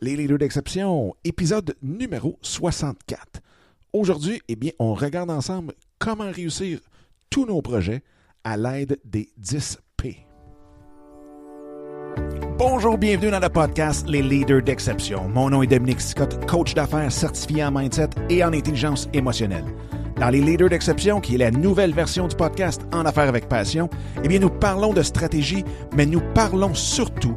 Les leaders d'exception, épisode numéro 64. Aujourd'hui, eh bien, on regarde ensemble comment réussir tous nos projets à l'aide des 10 P. Bonjour, bienvenue dans le podcast Les leaders d'exception. Mon nom est Dominique Scott, coach d'affaires certifié en mindset et en intelligence émotionnelle. Dans les leaders d'exception, qui est la nouvelle version du podcast En affaires avec passion, eh bien, nous parlons de stratégie, mais nous parlons surtout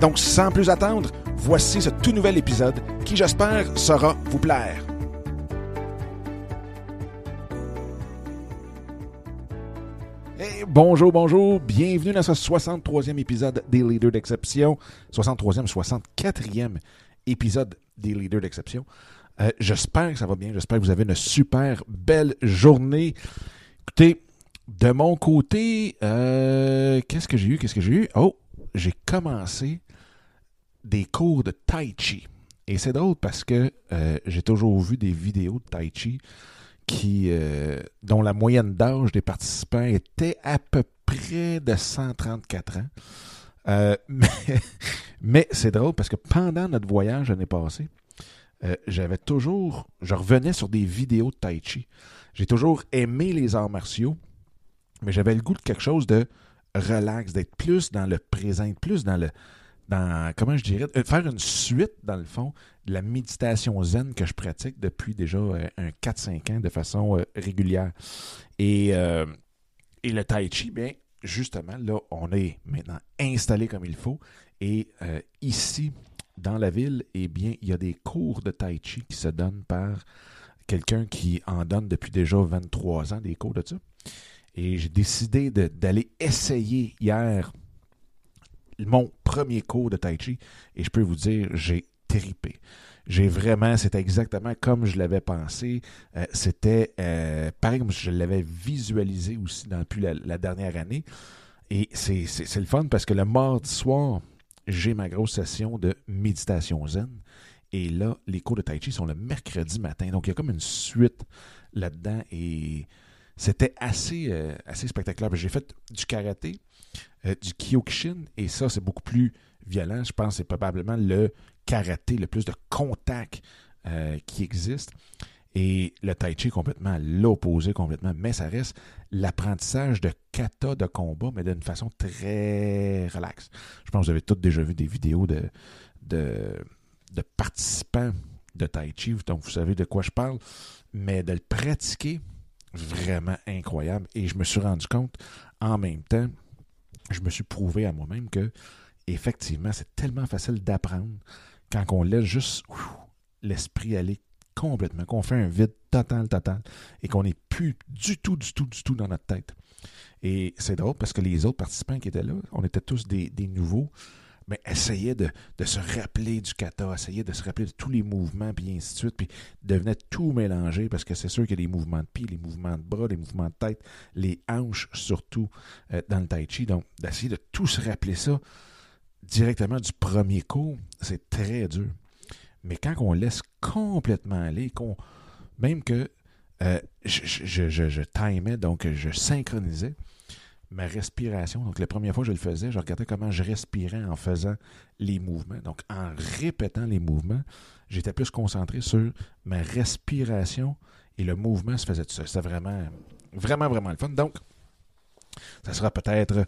Donc, sans plus attendre, voici ce tout nouvel épisode qui, j'espère, saura vous plaire. Bonjour, bonjour, bienvenue dans ce 63e épisode des Leaders d'Exception, 63e, 64e épisode des Leaders d'Exception. Euh, j'espère que ça va bien, j'espère que vous avez une super belle journée. Écoutez, de mon côté, euh, qu'est-ce que j'ai eu, qu'est-ce que j'ai eu? Oh, j'ai commencé des cours de Tai Chi. Et c'est drôle parce que euh, j'ai toujours vu des vidéos de Tai Chi euh, dont la moyenne d'âge des participants était à peu près de 134 ans. Euh, mais c'est drôle parce que pendant notre voyage l'année passée, j'avais toujours, je revenais sur des vidéos de Tai Chi. J'ai toujours aimé les arts martiaux, mais j'avais le goût de quelque chose de relax, d'être plus dans le présent, plus dans le, dans, comment je dirais, euh, faire une suite, dans le fond, de la méditation zen que je pratique depuis déjà euh, un 4-5 ans de façon euh, régulière. Et, et le tai chi, bien, justement, là, on est maintenant installé comme il faut. Et ici, dans la ville, eh bien, il y a des cours de tai chi qui se donnent par quelqu'un qui en donne depuis déjà 23 ans, des cours de ça. Et j'ai décidé d'aller essayer hier mon premier cours de Tai Chi et je peux vous dire, j'ai tripé. J'ai vraiment, c'était exactement comme je l'avais pensé. Euh, c'était euh, pareil je l'avais visualisé aussi depuis la, dernière année. Et c'est c'est- c'est le fun parce que le mardi soir, j'ai ma grosse session de méditation zen. Et là, les cours de Tai Chi sont le mercredi matin. Donc, il y a comme une suite là-dedans. Et c'était assez, euh, assez spectaculaire. J'ai fait du karaté, euh, du Kyokushin, et ça, c'est beaucoup plus violent. Je pense que c'est probablement le karaté, le plus de contact euh, qui existe. Et le tai chi complètement l'opposé, complètement. Mais ça reste l'apprentissage de kata de combat, mais d'une façon très relaxe. Je pense que vous avez tous déjà vu des vidéos de, de, de participants de tai chi, donc vous savez de quoi je parle. Mais de le pratiquer, vraiment incroyable. Et je me suis rendu compte, en même temps, je me suis prouvé à moi-même que, effectivement, c'est tellement facile d'apprendre quand on laisse juste l'esprit aller complètement, qu'on fait un vide total, total, et qu'on n'est plus du tout, du tout, du tout dans notre tête. Et c'est drôle parce que les autres participants qui étaient là, on était tous des, des nouveaux, mais essayaient de, se rappeler du kata, essayaient de se rappeler de tous les mouvements, puis ainsi de suite, puis devenaient tout mélanger parce que c'est sûr qu'il y a des mouvements de pied, les mouvements de bras, les mouvements de tête, les hanches surtout euh, dans le tai chi. Donc, d'essayer de tout se rappeler ça directement du premier cours, c'est très dur. Mais quand on laisse complètement aller, qu'on même que euh, je, je, je, je timais, donc je synchronisais ma respiration. Donc, la première fois que je le faisais, je regardais comment je respirais en faisant les mouvements. Donc, en répétant les mouvements, j'étais plus concentré sur ma respiration et le mouvement se faisait tout ça. C'était vraiment, vraiment, vraiment le fun. Donc, ça sera peut-être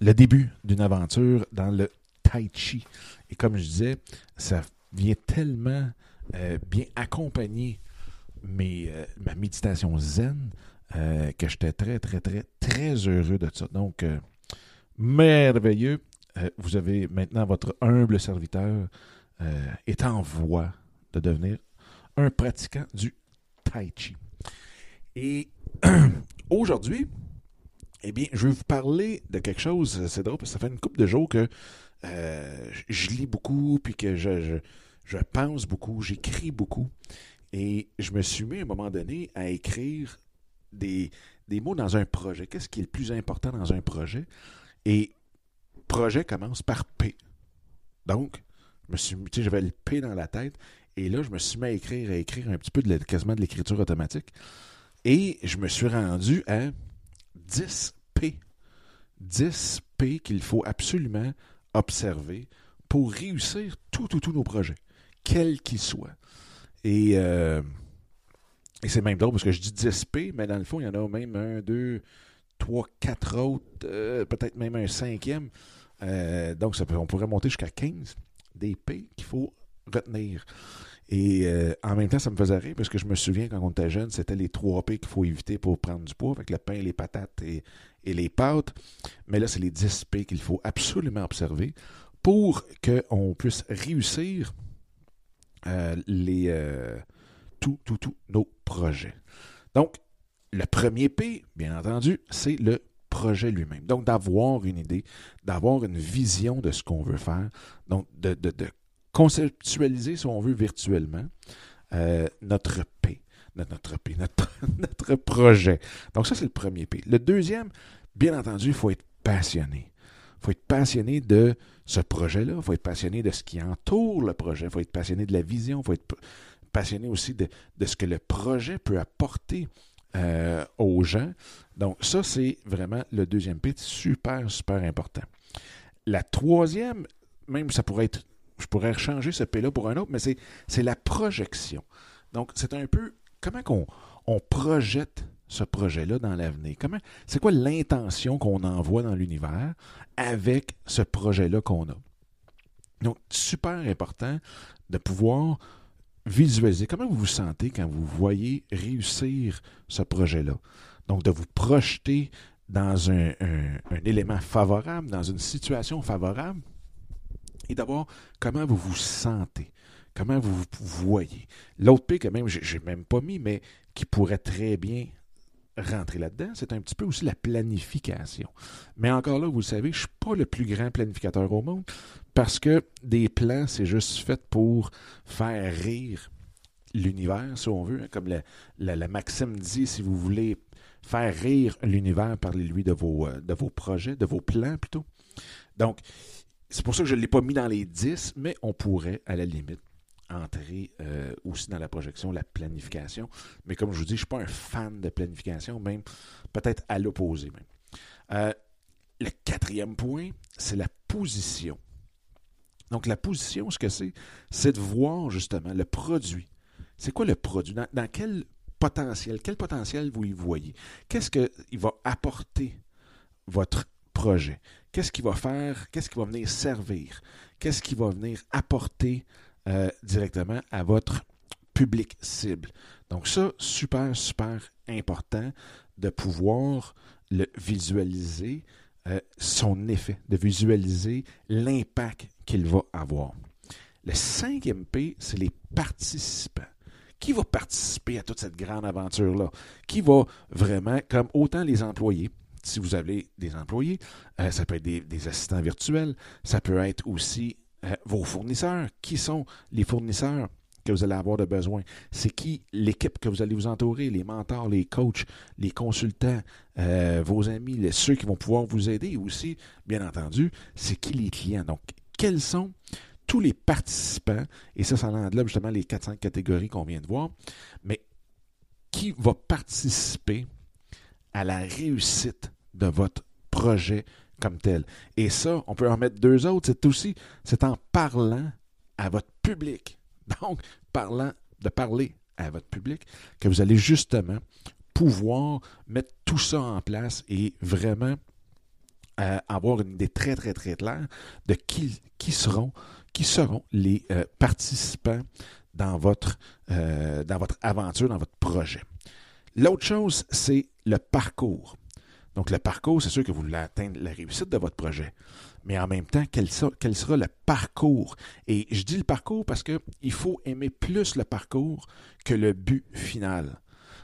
le début d'une aventure dans le tai chi. Et comme je disais, ça vient tellement euh, bien accompagner mes, euh, ma méditation zen euh, que j'étais très, très, très, très heureux de ça. Donc, euh, merveilleux. Euh, vous avez maintenant votre humble serviteur est en voie de devenir un pratiquant du tai chi. Et aujourd'hui, eh bien, je vais vous parler de quelque chose, c'est drôle parce que ça fait une couple de jours que je lis beaucoup, puis que je, je, je pense beaucoup, j'écris beaucoup. Et je me suis mis à un moment donné à écrire des, des mots dans un projet. Qu'est-ce qui est le plus important dans un projet? Et projet commence par P. Donc, je me suis, j'avais le P dans la tête. Et là, je me suis mis à écrire, à écrire un petit peu de quasiment de l'écriture automatique. Et je me suis rendu à 10 P. 10 P qu'il faut absolument observer pour réussir tous tout, tous nos projets, quels qu'ils soient. Et, euh, et c'est même drôle parce que je dis 10 P, mais dans le fond, il y en a même un, deux, trois, quatre autres, euh, peut-être même un cinquième. Euh, donc, on pourrait monter jusqu'à 15 des P qu'il faut retenir. Et euh, en même temps, ça me faisait rire parce que je me souviens quand on était jeune, c'était les trois P qu'il faut éviter pour prendre du poids, avec le pain, les patates et, les pâtes. Mais là, c'est les 10 P qu'il faut absolument observer pour qu'on puisse réussir les tous tout, tout nos Donc, le premier P, bien entendu, c'est le projet lui-même. Donc, d'avoir une idée, d'avoir une vision de ce qu'on veut faire, donc de conceptualiser, si on veut, virtuellement euh, notre P, notre, P, notre, projet. Donc ça, c'est le premier P. Le deuxième, bien entendu, il faut être passionné. Il faut être passionné de ce projet-là, il faut être passionné de ce qui entoure le projet, il faut être passionné de la vision, il faut être passionné aussi de, ce que le projet peut apporter euh, aux gens. Donc ça, c'est vraiment le deuxième P, super, super important. La troisième, même ça pourrait être je pourrais changer ce P-là pour un autre, mais c'est la projection. Donc, c'est un peu comment on projette ce projet-là dans l'avenir? C'est quoi l'intention qu'on envoie dans l'univers avec ce projet-là qu'on a? Donc, super important de pouvoir visualiser comment vous vous sentez quand vous voyez réussir ce projet-là? Donc, de vous projeter dans un, élément favorable, dans une situation favorable, et d'abord comment vous vous sentez, comment vous vous voyez? L'autre P, quand même, je n'ai même pas mis, mais qui pourrait très bien rentrer là-dedans, c'est un petit peu aussi la planification. Mais encore là, vous le savez, je ne suis pas le plus grand planificateur au monde parce que des plans, c'est juste fait pour faire rire l'univers, si on veut. Hein, comme la, la, Maxime dit, si vous voulez faire rire l'univers, parlez-lui de vos, euh, de vos projets, de vos plans plutôt. Donc, c'est pour ça que je ne l'ai pas mis dans les 10, mais on pourrait, à la limite, entrer euh, aussi dans la projection, la planification. Mais comme je vous dis, je ne suis pas un fan de planification, même peut-être à l'opposé. Euh, le quatrième point, c'est la position. Donc la position, ce que c'est, c'est de voir justement le produit. C'est quoi le produit? Dans, dans, quel potentiel, quel potentiel vous y voyez? Qu'est-ce qu'il va apporter votre projet? qu'est-ce qu'il va faire, qu'est-ce qui va venir servir, qu'est-ce qui va venir apporter euh, directement à votre public cible. Donc ça, super, super important de pouvoir le visualiser, euh, son effet, de visualiser l'impact qu'il va avoir. Le cinquième P, c'est les participants. Qui va participer à toute cette grande aventure-là? Qui va vraiment, comme autant les employés, si vous avez des employés, euh, ça peut être des, assistants virtuels, ça peut être aussi euh, vos fournisseurs. Qui sont les fournisseurs que vous allez avoir de besoin? C'est qui l'équipe que vous allez vous entourer, les mentors, les coachs, les consultants, euh, vos amis, ceux qui vont pouvoir vous aider? Aussi, bien entendu, c'est qui les clients? Donc, quels sont tous les participants, et ça, ça englobe justement les 400 catégories qu'on vient de voir, mais qui va participer à la réussite de votre projet comme tel. Et ça, on peut en mettre deux autres. C'est aussi, c'est en parlant à votre public. Donc, parlant, de parler à votre public, que vous allez justement pouvoir mettre tout ça en place et vraiment euh, avoir une idée très, très, très claire de qui, qui seront, qui seront les euh, participants dans votre, euh, dans votre aventure, dans votre projet. L'autre chose, c'est le parcours. Donc, le parcours, c'est sûr que vous voulez atteindre la réussite de votre projet. Mais en même temps, quel, sera le parcours? Et je dis le parcours parce qu'il faut aimer plus le parcours que le but final.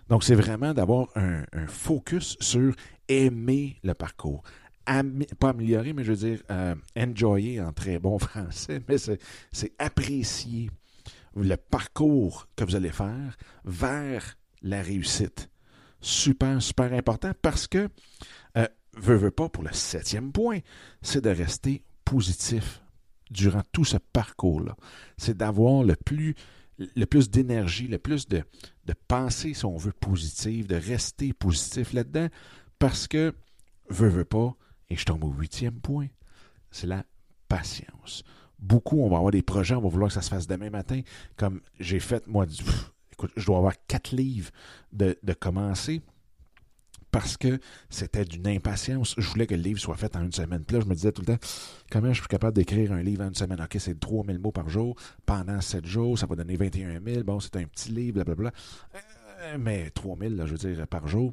Donc, c'est vraiment d'avoir un, focus sur aimer le parcours. pas améliorer, mais je veux dire euh, enjoyer en très bon français, mais c'est apprécier le parcours que vous allez faire vers la réussite. Super, super important parce que, euh, veux, veux pas, pour le septième point, c'est de rester positif durant tout ce parcours-là. C'est d'avoir le plus, le plus d'énergie, le plus de, de pensée, si on veut, positive, de rester positif là-dedans, parce que, veux, veux pas, et je tombe au huitième point, c'est la patience. Beaucoup, on va avoir des projets, on va vouloir que ça se fasse demain matin, comme j'ai fait, moi, je dois avoir quatre livres de, de commencer parce que c'était d'une impatience. Je voulais que le livre soit fait en une semaine. Puis là, je me disais tout le temps, comment je suis capable d'écrire un livre en une semaine? OK, c'est 3000 mots par jour. Pendant 7 jours, ça va donner 21 000. Bon, c'est un petit livre, blablabla. Euh, mais 3000, là, je veux dire, par jour,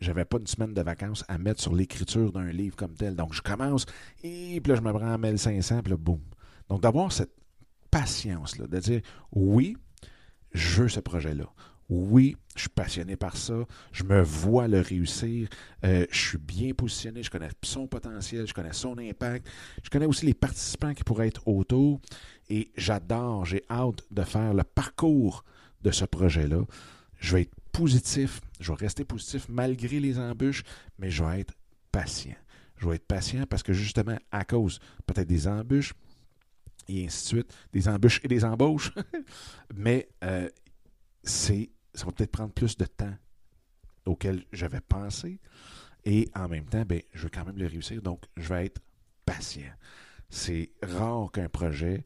j'avais pas une semaine de vacances à mettre sur l'écriture d'un livre comme tel. Donc, je commence, et puis là, je me prends à 1500, puis là, boum. Donc, d'avoir cette patience-là, de dire, oui, je veux ce projet-là. Oui, je suis passionné par ça, je me vois le réussir, euh, je suis bien positionné, je connais son potentiel, je connais son impact, je connais aussi les participants qui pourraient être autour. Et j'adore, j'ai hâte de faire le parcours de ce projet-là. Je vais être positif, je vais rester positif malgré les embûches, mais je vais être patient. Je vais être patient parce que justement, à cause peut-être des embûches, et ainsi de suite, des embûches et des embauches, mais euh, ça va peut-être prendre plus de temps auquel j'avais pensé. Et en même temps, ben, je veux quand même le réussir. Donc, je vais être patient. C'est rare qu'un projet,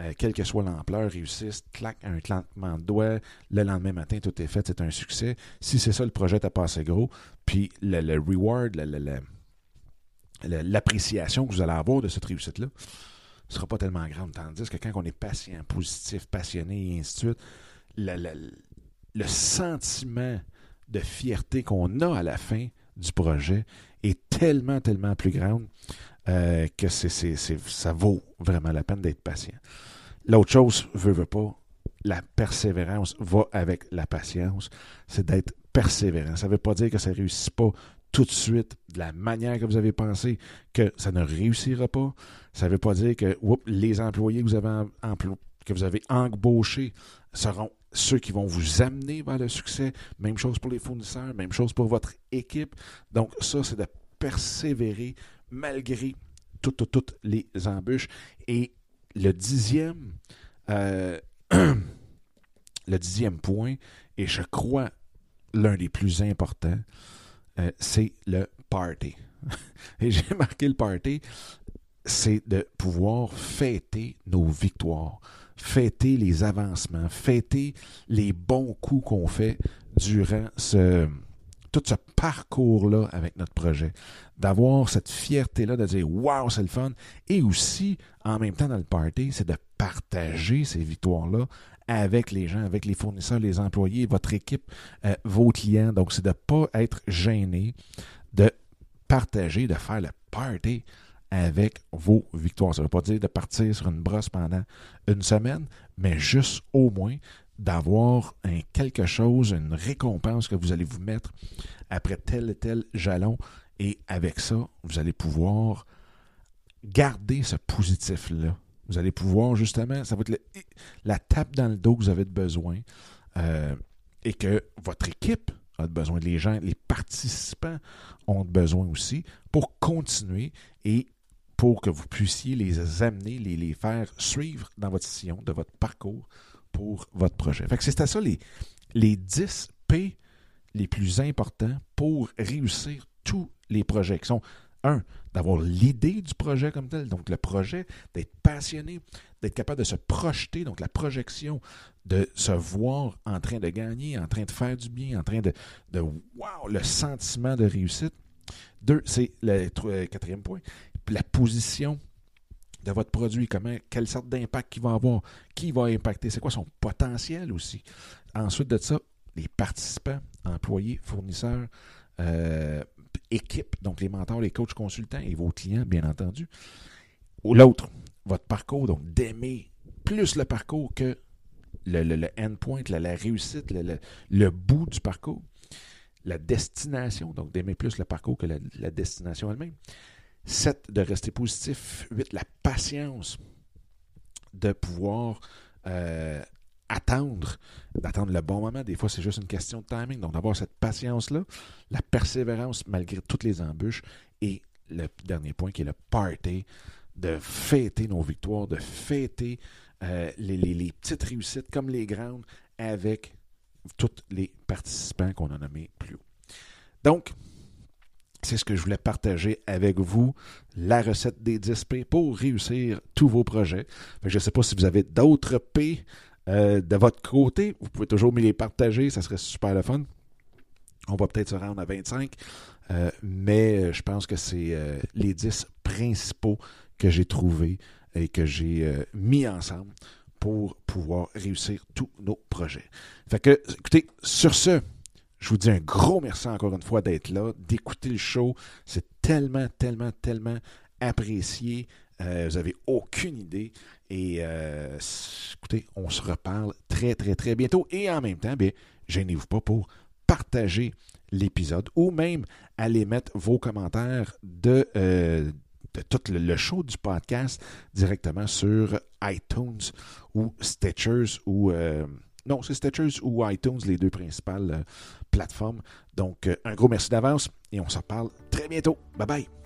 euh, quelle que soit l'ampleur, réussisse, claque un claquement de doigts, le lendemain matin, tout est fait, c'est un succès. Si c'est ça, le projet t'as pas assez gros, puis le, reward, l'appréciation que vous allez avoir de cette réussite-là ne sera pas tellement grande. Tandis que quand on est patient, positif, passionné, et ainsi de suite, le sentiment de fierté qu'on a à la fin du projet est tellement, tellement plus grande euh, que c'est, ça vaut vraiment la peine d'être patient. L'autre chose, veut, veut pas, la persévérance va avec la patience, c'est d'être persévérant. Ça ne veut pas dire que ça ne réussit pas tout de suite de la manière que vous avez pensé, que ça ne réussira pas. Ça ne veut pas dire que les employés que vous avez, embauchés seront ceux qui vont vous amener vers le succès. Même chose pour les fournisseurs, même chose pour votre équipe. Donc ça, c'est de persévérer malgré toutes, toutes, les embûches. Et le dixième, euh, le dixième point, et je crois l'un des plus importants, euh, c'est le party. et j'ai marqué le party, c'est de pouvoir fêter nos victoires fêter les avancements, fêter les bons coups qu'on fait durant ce, tout ce parcours-là avec notre projet. D'avoir cette fierté-là de dire Waouh, c'est le fun. Et aussi, en même temps, dans le party, c'est de partager ces victoires-là avec les gens, avec les fournisseurs, les employés, votre équipe, euh, vos clients. Donc, c'est de ne pas être gêné, de partager, de faire le party avec vos victoires. Ça ne veut pas dire de partir sur une brosse pendant une semaine, mais juste au moins d'avoir quelque chose, une récompense que vous allez vous mettre après tel et tel jalon. Et avec ça, vous allez pouvoir garder ce positif-là. Vous allez pouvoir justement, ça va être la tape dans le dos que vous avez besoin euh, et que votre équipe a besoin, les gens, les participants ont besoin aussi pour continuer et pour que vous puissiez les amener, les, les faire suivre dans votre sillon de votre parcours pour votre projet. Fait que c'était ça les, les 10 P les plus importants pour réussir tous les projets qui sont, un, d'avoir l'idée du projet comme tel, donc le projet, d'être passionné, d'être capable de se projeter, donc la projection, de se voir en train de gagner, en train de faire du bien, en train de, le sentiment de réussite. Deux, c'est le quatrième point, la position de votre produit, comment, quelle sorte d'impact qu'il va avoir, qui va impacter, c'est quoi son potentiel aussi. Ensuite de ça, les participants, employés, fournisseurs, euh, équipes, donc les mentors, les coachs consultants et vos clients, bien entendu. Ou l'autre, votre parcours, donc d'aimer plus le parcours que le, le, endpoint, la, réussite, le, le, bout du parcours. La destination, donc d'aimer plus le parcours que la destination elle-même. 7, de rester positif. 8, la patience de pouvoir euh, attendre, d'attendre le bon moment. Des fois, c'est juste une question de timing. Donc, d'avoir cette patience-là, la persévérance malgré toutes les embûches et le dernier point qui est le party, de fêter nos victoires, de fêter euh, les, les, petites réussites comme les grandes avec tous les participants qu'on a nommés plus haut. Donc, c'est ce que je voulais partager avec vous, la recette des 10 P pour réussir tous vos projets. Je ne sais pas si vous avez d'autres P euh, de votre côté. Vous pouvez toujours me les partager, ça serait super le fun. On va peut-être se rendre à 25, euh, mais je pense que c'est euh, les 10 principaux que j'ai trouvés et que j'ai mis ensemble pour pouvoir réussir tous nos projets. Fait que, écoutez, sur ce, je vous dis un gros merci encore une fois d'être là, d'écouter le show. C'est tellement, tellement, tellement apprécié. Euh, vous n'avez aucune idée. Et euh, écoutez, on se reparle très, très, très bientôt. Et en même temps, bien, gênez-vous pas pour partager l'épisode ou même aller mettre vos commentaires de, euh, tout le, show du podcast directement sur iTunes ou Stitchers ou non, c'est Stitchers ou iTunes, les deux principales euh, plateformes. Donc, euh, un gros merci d'avance et on se reparle très bientôt. Bye bye.